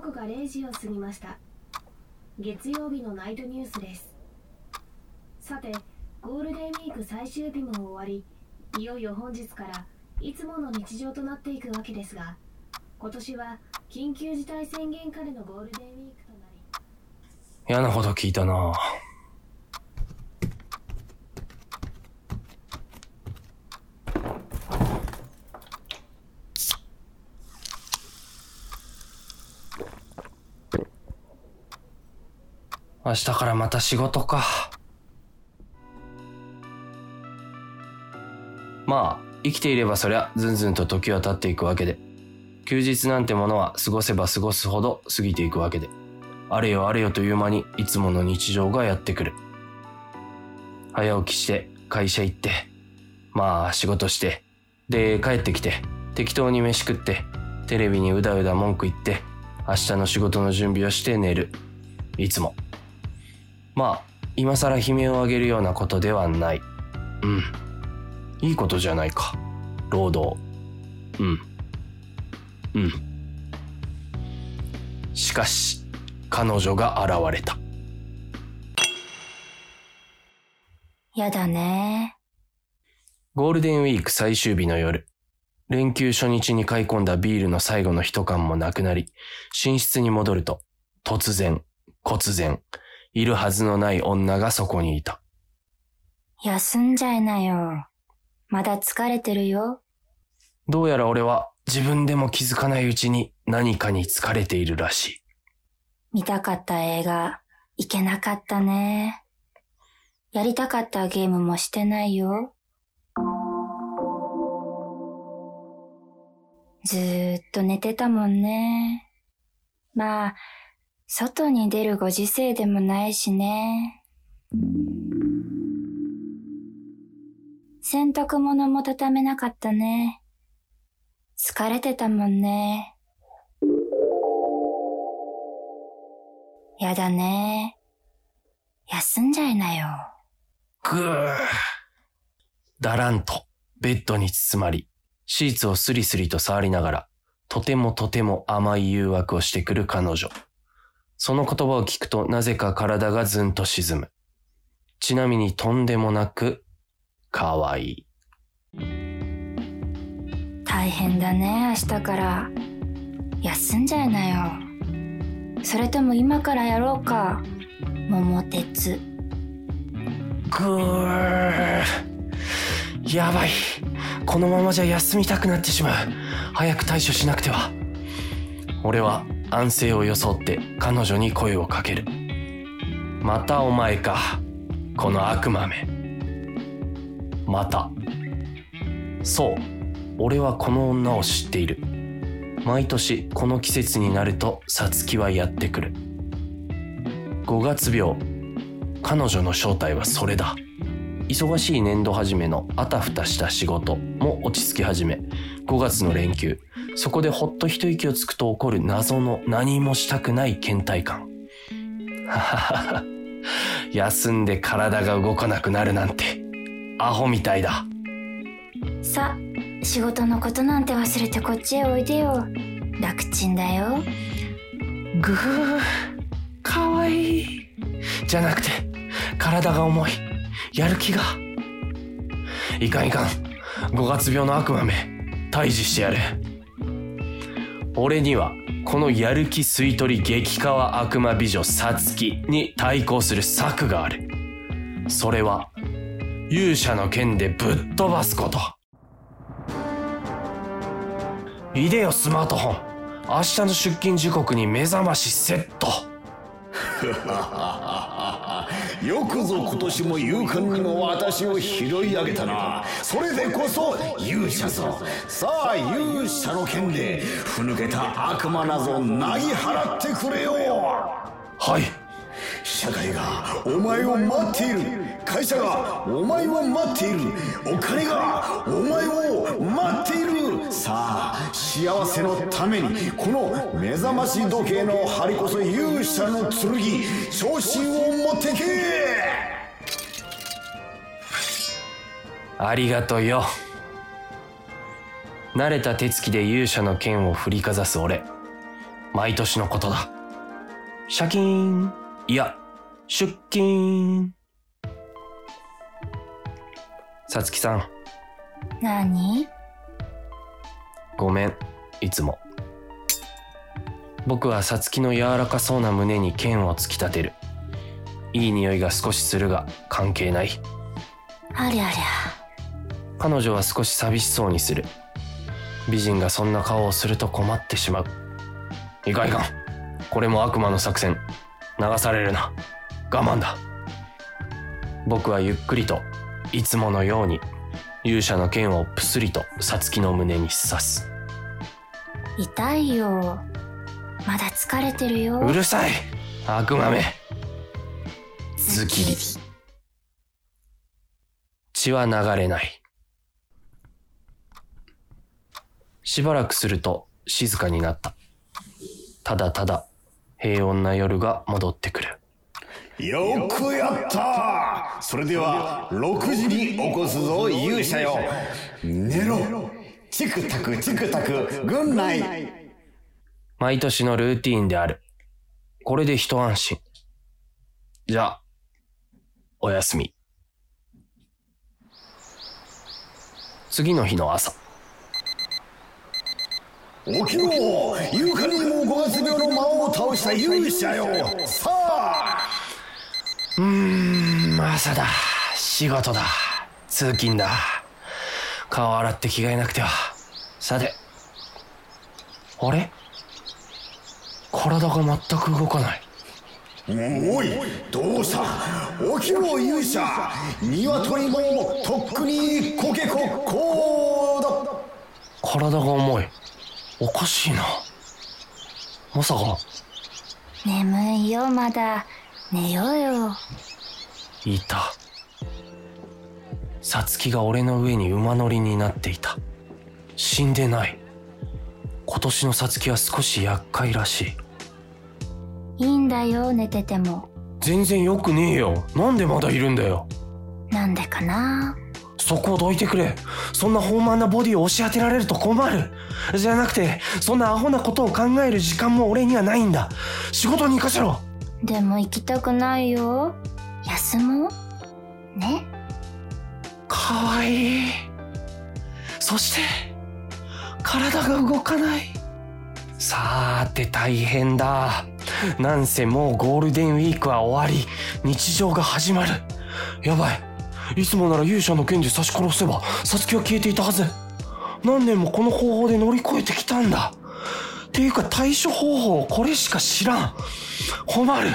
刻が0時を過ぎました。月曜日のナイトニュースです。さてゴールデンウィーク最終日も終わりいよいよ本日からいつもの日常となっていくわけですが今年は緊急事態宣言下でのゴールデンウィークとなり嫌なこと聞いたな。明日からまた仕事か。まあ、生きていればそりゃずんずんと時は経っていくわけで、休日なんてものは過ごせば過ごすほど過ぎていくわけで、あれよあれよという間にいつもの日常がやってくる。早起きして会社行って、まあ仕事して、で帰ってきて適当に飯食って、テレビにうだうだ文句言って、明日の仕事の準備をして寝る。いつも。まあ、今更悲鳴を上げるようなことではない。うん。いいことじゃないか。労働。うん。うん。しかし、彼女が現れた。やだね。ゴールデンウィーク最終日の夜。連休初日に買い込んだビールの最後の一缶もなくなり、寝室に戻ると、突然、忽然、いるはずのない女がそこにいた。休んじゃいなよ。まだ疲れてるよ。どうやら俺は自分でも気づかないうちに何かに疲れているらしい。見たかった映画、行けなかったね。やりたかったゲームもしてないよ。ずーっと寝てたもんね。まあ、外に出るご時世でもないしね。洗濯物も畳めなかったね。疲れてたもんね。やだね。休んじゃいなよ。ぐー。だらんとベッドに包まり、シーツをスリスリと触りながら、とてもとても甘い誘惑をしてくる彼女。その言葉を聞くとなぜか体がずんと沈む。ちなみにとんでもなく、かわいい。大変だね、明日から。休んじゃいなよ。それとも今からやろうか。桃鉄。ぐー。やばい。このままじゃ休みたくなってしまう。早く対処しなくては。俺は安静を装って彼女に声をかける。またお前か。この悪魔め。また。そう。俺はこの女を知っている。毎年この季節になるとサツキはやってくる。5月病。彼女の正体はそれだ。忙しい年度始めのあたふたした仕事も落ち着き始め、5月の連休、そこでほっと一息をつくと起こる謎の何もしたくない倦怠感。はははは。休んで体が動かなくなるなんて、アホみたいだ。さ、仕事のことなんて忘れてこっちへおいでよ。楽ちんだよ。ぐー、かわいい。じゃなくて、体が重い。やる気が。いかんいかん。5月病の悪魔め、退治してやる。俺には、このやる気吸い取り激化は悪魔美女サツキに対抗する策がある。それは、勇者の剣でぶっ飛ばすこと。いでよスマートフォン。明日の出勤時刻に目覚ましセット。よくぞ今年も勇敢にも私を拾い上げたな。それでこそ勇者ぞ。さあ勇者の剣でふぬけた悪魔なぞなぎ払ってくれよ。はい。社会がお前を待っている会社がお前を待っているお金がお前を待っているさあ幸せのためにこの目覚まし時計の針こそ勇者の剣昇進を持ってけありがとうよ。慣れた手つきで勇者の剣を振りかざす俺。毎年のことだ。借金、いや、出金。さつきさん、何？ごめん、いつも。僕はさつきの柔らかそうな胸に剣を突き立てる。いい匂いが少しするが関係ない。ありゃりゃ。彼女は少し寂しそうにする。美人がそんな顔をすると困ってしまう。いかんいかん。これも悪魔の作戦。流されるな。我慢だ。僕はゆっくりと、いつものように、勇者の剣をぷすりとさつきの胸に刺す。痛いよ。まだ疲れてるよ。うるさい悪魔めズキリ。血は流れない。しばらくすると静かになった。ただただ平穏な夜が戻ってくる。よくやったそれでは6時に起こすぞ勇者よ寝ろチクタクチクタク軍内毎年のルーティーンである。これで一安心。じゃあ、おやすみ。次の日の朝。起きろ勇敢にも五月病の魔王を倒した勇者よさあうーん、朝だ。仕事だ。通勤だ。顔洗って着替えなくては。さて。あれ？体が全く動かない。おいどうした？起きろ勇者鶏もとっくにコケコッコーだ体が重い。おかしいな。まさか、眠いよ、まだ。寝ようよ。いた。さつきが俺の上に馬乗りになっていた。死んでない。今年のさつきは少し厄介らしい。いいんだよ、寝てても。全然良くねえよ。なんでまだいるんだよ。なんでかなそこをどいてくれ。そんな豊満なボディを押し当てられると困る。じゃなくて、そんなアホなことを考える時間も俺にはないんだ。仕事に行かせろ。でも行きたくないよ。休もうね。かわいい。そして、体が動かない。さーて大変だ。なんせもうゴールデンウィークは終わり、日常が始まる。やばい。いつもなら勇者の剣で刺し殺せば、サツキは消えていたはず。何年もこの方法で乗り越えてきたんだ。っていうか対処方法をこれしか知らん。困る。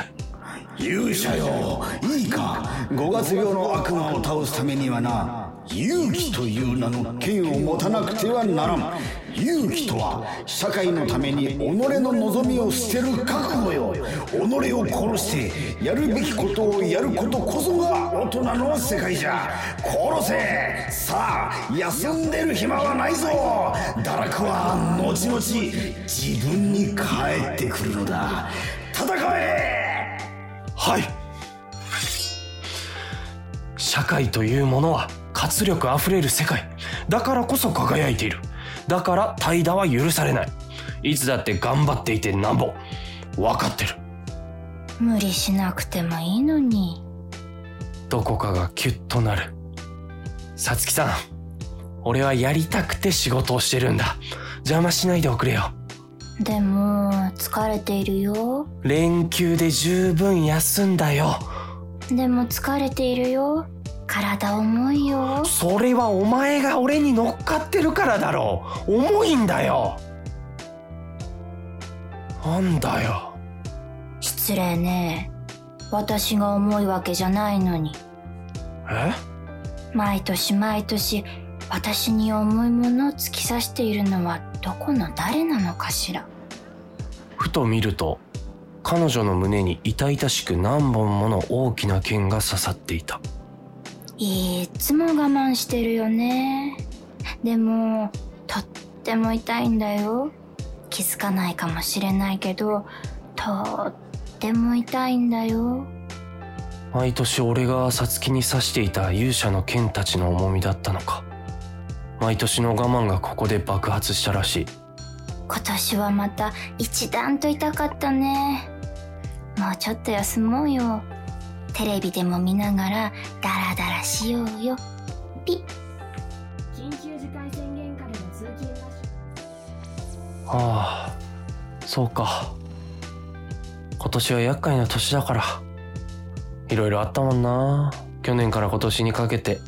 勇者よ。いいか。五月病の悪魔を倒すためにはな。勇気という名の剣を持たなくてはならん。勇気とは社会のために己の望みを捨てる覚悟よ。己を殺してやるべきことをやることこそが大人の世界じゃ。殺せ。さあ休んでる暇はないぞ。堕落は後々自分に返ってくるのだ。戦え。はい。社会というものは活力あふれる世界。だからこそ輝いている。だから怠惰は許されない。いつだって頑張っていてなんぼ。分かってる。無理しなくてもいいのに。どこかがキュッとなる。さつきさん俺はやりたくて仕事をしてるんだ。邪魔しないでおくれよでも、疲れているよ。連休で十分休んだよでも疲れているよ。体重いよ。それはお前が俺に乗っかってるからだろう重いんだよなんだよ失礼ね。私が重いわけじゃないのに。え？毎年毎年、私に重いものを突き刺しているのはどこの誰なのかしら？ふと見ると彼女の胸に痛々しく何本もの大きな剣が刺さっていたいっつも我慢してるよね。でも、とっても痛いんだよ。気づかないかもしれないけど、とっても痛いんだよ。毎年俺がさつきに刺していた勇者の剣たちの重みだったのか毎年の我慢がここで爆発したらしい。今年はまた一段と痛かったね。もうちょっと休もうよ。テレビでも見ながらダラダラしようよ。ピッ。緊急事態宣言下での通勤ラッシュああそうか。今年は厄介な年だから。いろいろあったもんな。去年から今年にかけて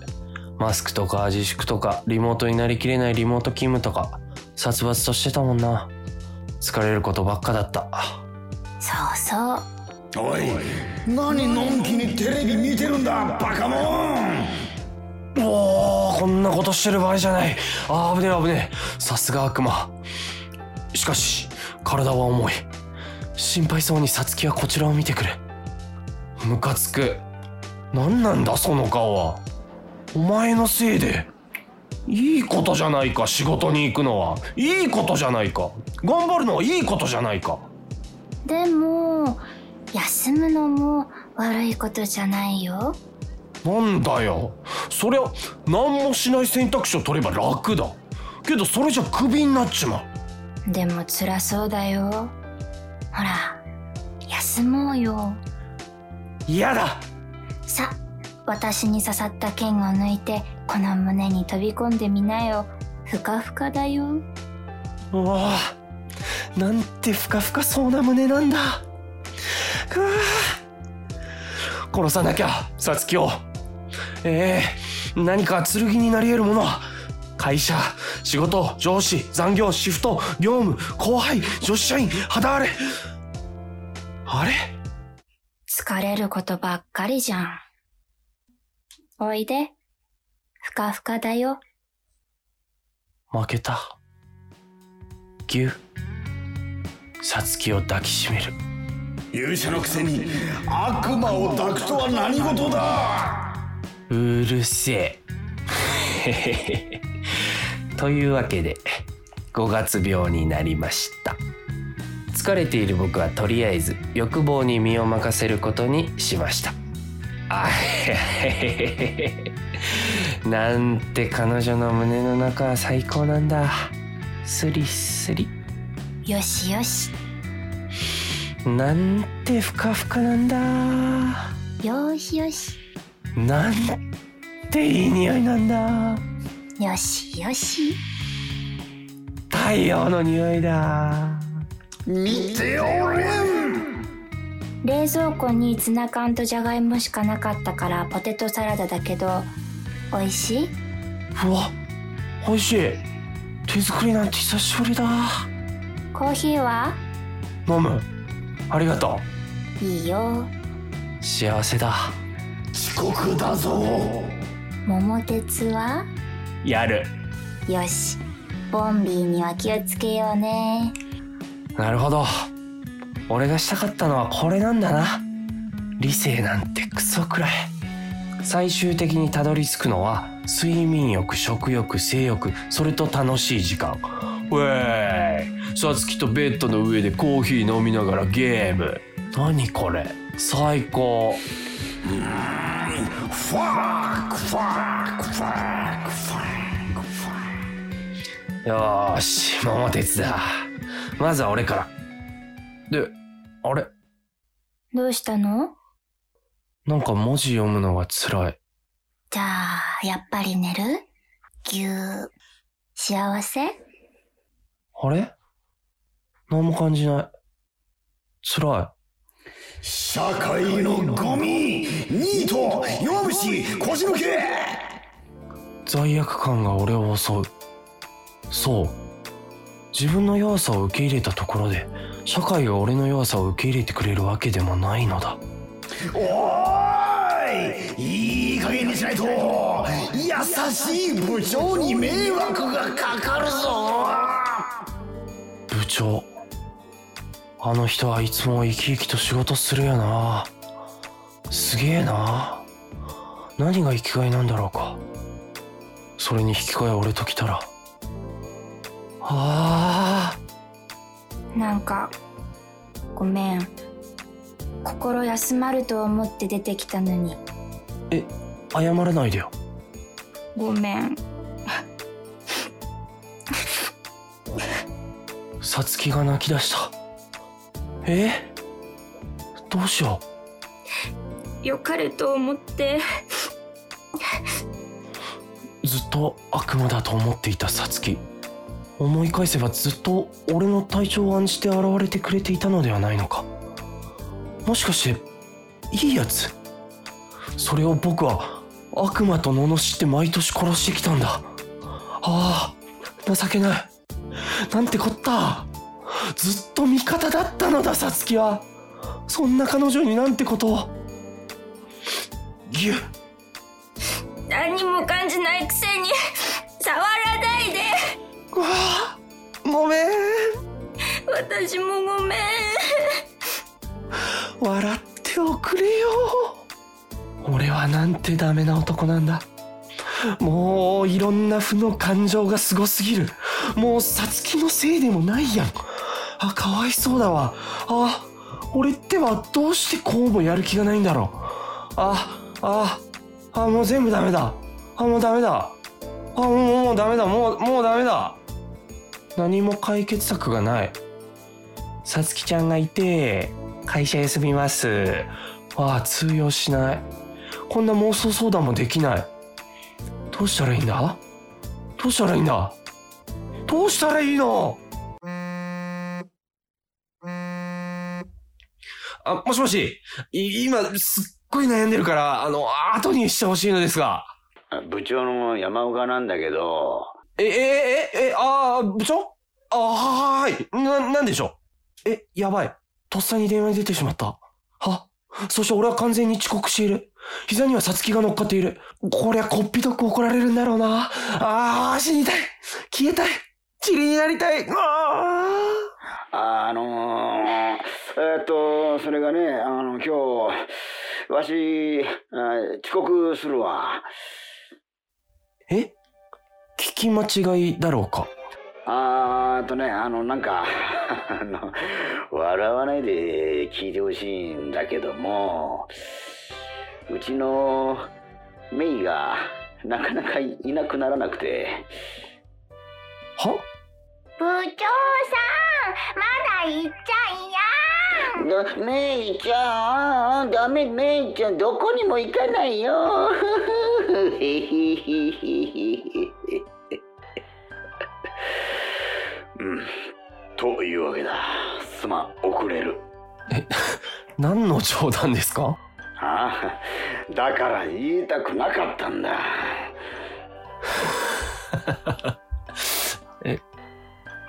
マスクとか自粛とかリモートになりきれないリモート勤務とか殺伐としてたもんな。疲れることばっかだった。そうそう。おい何のんきにテレビ見てるんだバカモン。おーこんなことしてる場合じゃない。あー危ねえ危ねえ。さすが悪魔。しかし体は重い。心配そうにさつきはこちらを見てくるムカつく。何なんだその顔はお前のせいでいいことじゃないか仕事に行くのは。いいことじゃないか。頑張るのはいいことじゃないか。でも休むのも悪いことじゃないよ。なんだよ。そりゃ何もしない選択肢を取れば楽だ。けどそれじゃクビになっちまう。でも辛そうだよ。ほら休もうよ。嫌だ。さ私に刺さった剣を抜いてこの胸に飛び込んでみなよ。ふかふかだよ。うわあなんてふかふかそうな胸なんだ。くわあ殺さなきゃさつきを。ええ何か剣になり得るもの。は会社仕事上司残業シフト業務後輩女子社員肌荒れ。あれ？疲れることばっかりじゃんおいで。ふかふかだよ。負けた。ぎゅさつきを抱きしめる。勇者のくせに悪魔を抱くとは何事だ。うるせえ。というわけで5月病になりました。疲れている僕はとりあえず欲望に身を任せることにしました。あ なんて彼女の胸の中は最高なんだ。スリスリ。よしよし。なんてふかふかなんだ。よしよし。なんていい匂いなんだ。よしよし。太陽の匂いだ。見ておれん冷蔵庫にツナ缶とじゃがいもしかなかったからポテトサラダだけど美味しい？うわ美味しい。手作りなんて久しぶりだ。コーヒーは？飲む。ありがといいよ。う幸せだ。遅刻だぞ。桃鉄は？やる。よし。ボンビーには気をつけようね。なるほど俺がしたかったのはこれなんだな。理性なんてクソくらい。最終的にたどり着くのは睡眠欲食欲性欲。それと楽しい時間。ウェーイ。さつきとベッドの上でコーヒー飲みながらゲーム。何これ。最高。ファークファークファークファークファーよーし。桃鉄だ。まずは俺から。であれ？どうしたの？なんか文字読むのが辛い。じゃあやっぱり寝る？ぎゅー幸せ？あれ？何も感じない。辛社会のゴミ！ニート弱虫腰抜け！い罪悪感が俺を襲う。そう。自分の弱さを受け入れたところで社会が俺の弱さを受け入れてくれるわけでもないのだ。おーいいい加減にしないと。優しい部長に迷惑がかかるぞ。部長あの人はいつも生き生きと仕事するよな。すげえな。何が生きがいなんだろうか。それに引き換え俺と来たら。ああなんかごめん。心休まると思って出てきたのに。え謝らないでよ。ごめん。さつきが泣き出した。え？どうしよよかれと思って。うずっと悪夢だと思っていたさつき思い返せばずっと俺の体調を案じて現れてくれていたのではないのか。もしかしていいやつそれを僕は悪魔と罵って毎年殺してきたんだ。ああ情けない。なんてこった。ずっと味方だったのださつきは。そんな彼女になんてことを。ぎゅっ私もごめん。笑っておくれよ。俺はなんてダメな男なんだ。もういろんな負の感情がすごすぎる。もうさつきのせいでもないやん。あかわいそうだわ。あ俺ってはどうしてこうもやる気がないんだろう。あああもう全部ダメだ。あもうダメだ。あもうもうダメだ。もうもうダメだ。何も解決策がない。さつきちゃんがいて会社休みます。ああ通用しない。こんな妄想相談もできない。どうしたらいいんだ？どうしたらいいんだ？どうしたらいいの？あ、もしもし、い今、すっごい悩んでるから、あの、後にしてほしいのですが。部長の山岡なんだけど、え、え、え、え、あー、部長？あはーい。な、なんでしょう？え、やばい。とっさに電話に出てしまった。は？そして俺は完全に遅刻している。膝にはさつきが乗っかっている。こりゃこっぴどく怒られるんだろうな。あー、死にたい。消えたい。塵になりたい。ああのー、えーっと、それがね、あの、今日、わし、あ遅刻するわ。ー。え？聞き間違いだろうか。あーっとね、あの、なんか、あの、笑わないで聞いてほしいんだけども、うちのメイがなかなかいなくならなくて、は？部長さんまだ行っちゃいやだメイちゃん、ダメメイちゃん、どこにも行かないよ。うん、というわけだ。すまん、遅れる。何の冗談ですか？ああ、だから言いたくなかったんだ。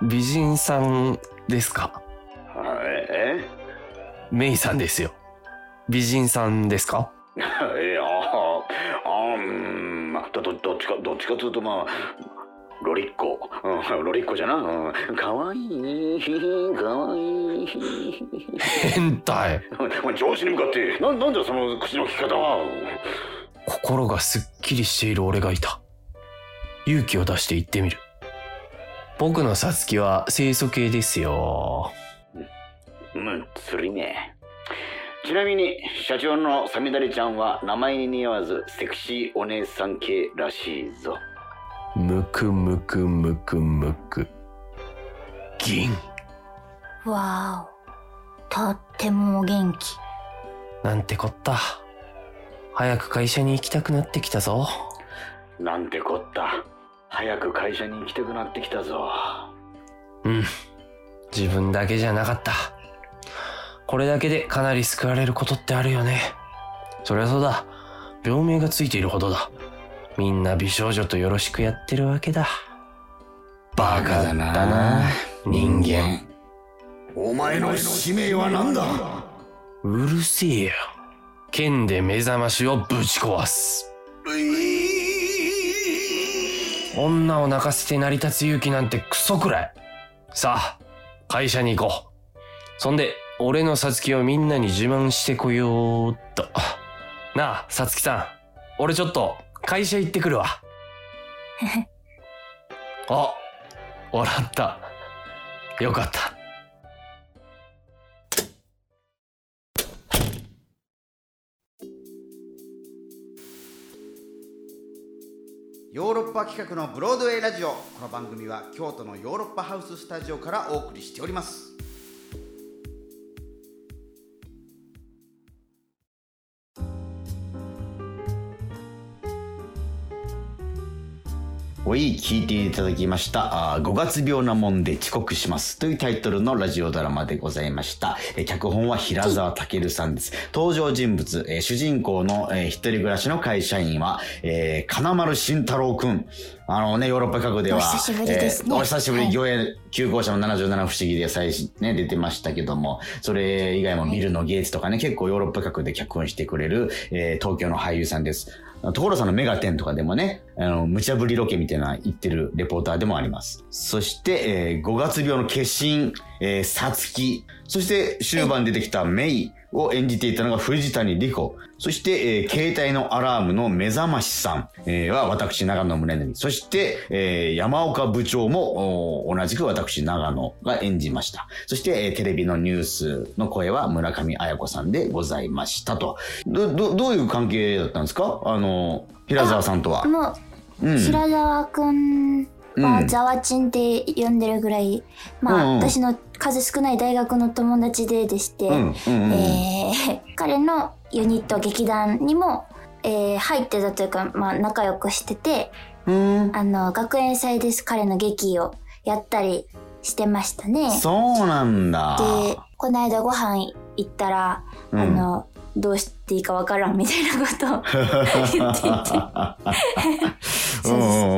美人さんですか？あえ？メイさんですよ。美人さんですか？ええあうん、まあど、ど、どっちか、どっちかというとまあ、ロリッコ。うん、ロリッコじゃな。うん、かわいい。かわいい。変態。上司に向かって、な、なんだその口の利き方は。心がすっきりしている俺がいた。勇気を出して言ってみる。僕のさつきは清楚系ですよ。うん、釣りね。ちなみに、社長のサミダリちゃんは名前に似合わず、セクシーお姉さん系らしいぞ。むくむくむくむく。銀。わおとってもお元気なんてこった。早く会社に行きたくなってきたぞ。なんてこった。早く会社に行きたくなってきたぞ。うん。自分だけじゃなかった。これだけでかなり救われることってあるよね。そりゃそうだ。病名がついているほどだ。みんな美少女とよろしくやってるわけだ。バカだな、人間。お前の使命は何だ？うるせえよ。剣で目覚ましをぶち壊す。女を泣かせて成り立つ勇気なんてクソくらい。さあ、会社に行こう。そんで、俺のさつきをみんなに自慢してこようっと。なあ、さつきさん。俺ちょっと、会社行ってくるわ。あ、笑った。よかった。ヨーロッパパ企画のブロードウェイラジオこの番組は京都のヨーロッパハウススタジオからお送りしておりますおい聞いていただきました。あ5月病なもんで遅刻します。というタイトルのラジオドラマでございました。え脚本は平沢健さんです。登場人物、え主人公の、えー一人暮らしの会社員は、えー金丸慎太郎くん。あのねヨーロッパ各国ではお久しぶりですね。えーお久しぶり、はい。魚影急行車の77不思議で最初ね出てましたけどもそれ以外もビルのゲイツとかね結構ヨーロッパ各国で脚本してくれる、えー東京の俳優さんです。所さんのメガテンとかでもね、あの、無茶ぶりロケみたいな言ってるレポーターでもあります。そして、えー、5月病の化身、えー、さつき、そして終盤出てきたメイを演じていたのが藤谷莉子、そして、えー、携帯のアラームの目覚ましさん、えーは私、長野宗則、そして、えー、山岡部長もお同じく私、長野が演じました。そして、えーテレビのニュースの声は村上彩子さんでございましたと。ど、ど、どういう関係だったんですか？あの、平沢さんとは。もう、うん。白沢くんはうんざわちんって呼んでるぐらい、まあ、うんうん私の数少ない大学の友達ででして、うん、うん、うん。えー 彼のユニット劇団にも、えー入ってたというか、まあ、仲良くしててうん。あの学園祭です彼の劇をやったりしてましたね。そうなんだ。でこの間ご飯行ったら、うんあのどうしていいかわからんみたいなことを言っていてそ うです。で、あ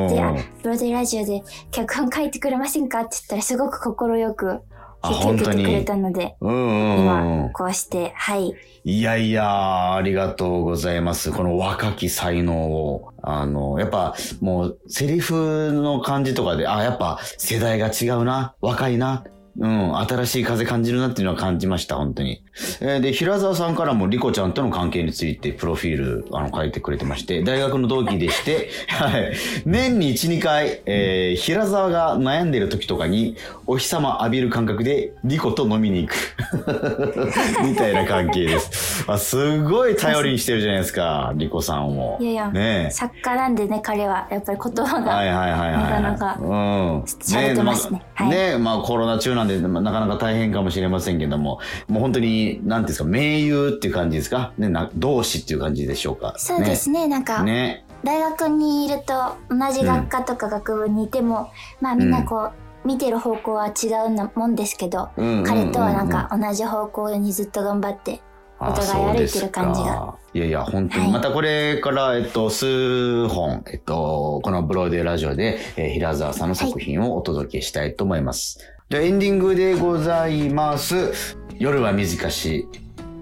ブロディラジオで脚本書いてくれませんかって言ったらすごく快くあ引き受けてくれたので、うんうんうん今こうして、はい。いやいや、ありがとうございます。この若き才能を。あの、やっぱもうセリフの感じとかで、あ、やっぱ世代が違うな、若いな。うん、新しい風感じるなっていうのは感じました、本当に。えーで、平沢さんからもリコちゃんとの関係についてプロフィール、あの、書いてくれてまして、大学の同期でして、はい。年に1、2回、えー平沢が悩んでる時とかに、お日様浴びる感覚でリコと飲みに行く。みたいな関係です。あすごい頼りにしてるじゃないですか、リコさんを。いやいやねえ。作家なんでね、彼は。やっぱり言葉が。はいはいはいはい。なかなかうん。てますねまあはいねまあコロナ中なんで、まあなかなか大変かもしれませんけども、もう本当に、なんていうんですか、盟友っていう感じですか？ね、な同志っていう感じでしょうか？そうですね、なんか、ね。大学にいると同じ学科とか学部にいても、まあみんなこう、見てる方向は違うなもんですけど、うんうんうんうん彼とはなんか同じ方向にずっと頑張って、おあ互い歩いてる感じが。いやいや、本当に。はいまたこれから、えっと、数本、えっと、このブローデーラジオで、えー平沢さんの作品をお届けしたいと思います。じゃあエンディングでございます。夜は短し、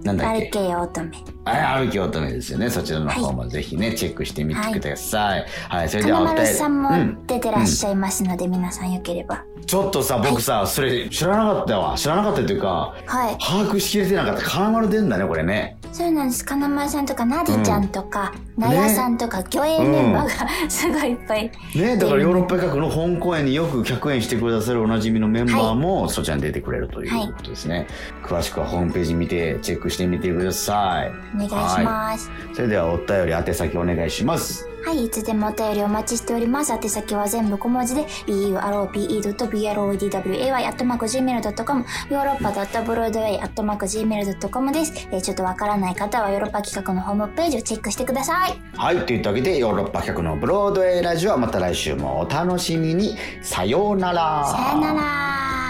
なんだっけ？歩けよ乙女。あ歩き乙女ですよね。そちらの方もぜひね、チェックしてみてください。はい、それでは金お便り。丸さんもうん出てらっしゃいますので、皆さんよければ。ちょっとさ、僕さ、それ知らなかったわ。知らなかったというか、はい。把握しきれてなかった。金丸出んだね、これね。そうなんです。金丸さんとか、ナディちゃんとか、ナヤさんとか、魚影メンバーが すごいいっぱい。ね、だからヨーロッパ企画の本公演によく客演してくださるおなじみのメンバーもそちらに出てくれるということですね。詳しくはホームページ見てチェックしてみてください。お願いします。それではお便り宛先お願いします。はい、いつでもお便りお待ちしております。宛先は全部小文字で、burope.broadway.gmail.com、ヨーロッパ .broadway.gmail.com です。えーちょっとわからない方はヨーロッパ企画のホームページをチェックしてください。はい、というわけでヨーロッパ企画のブロードウェイラジオはまた来週もお楽しみに。さようなら。さよなら。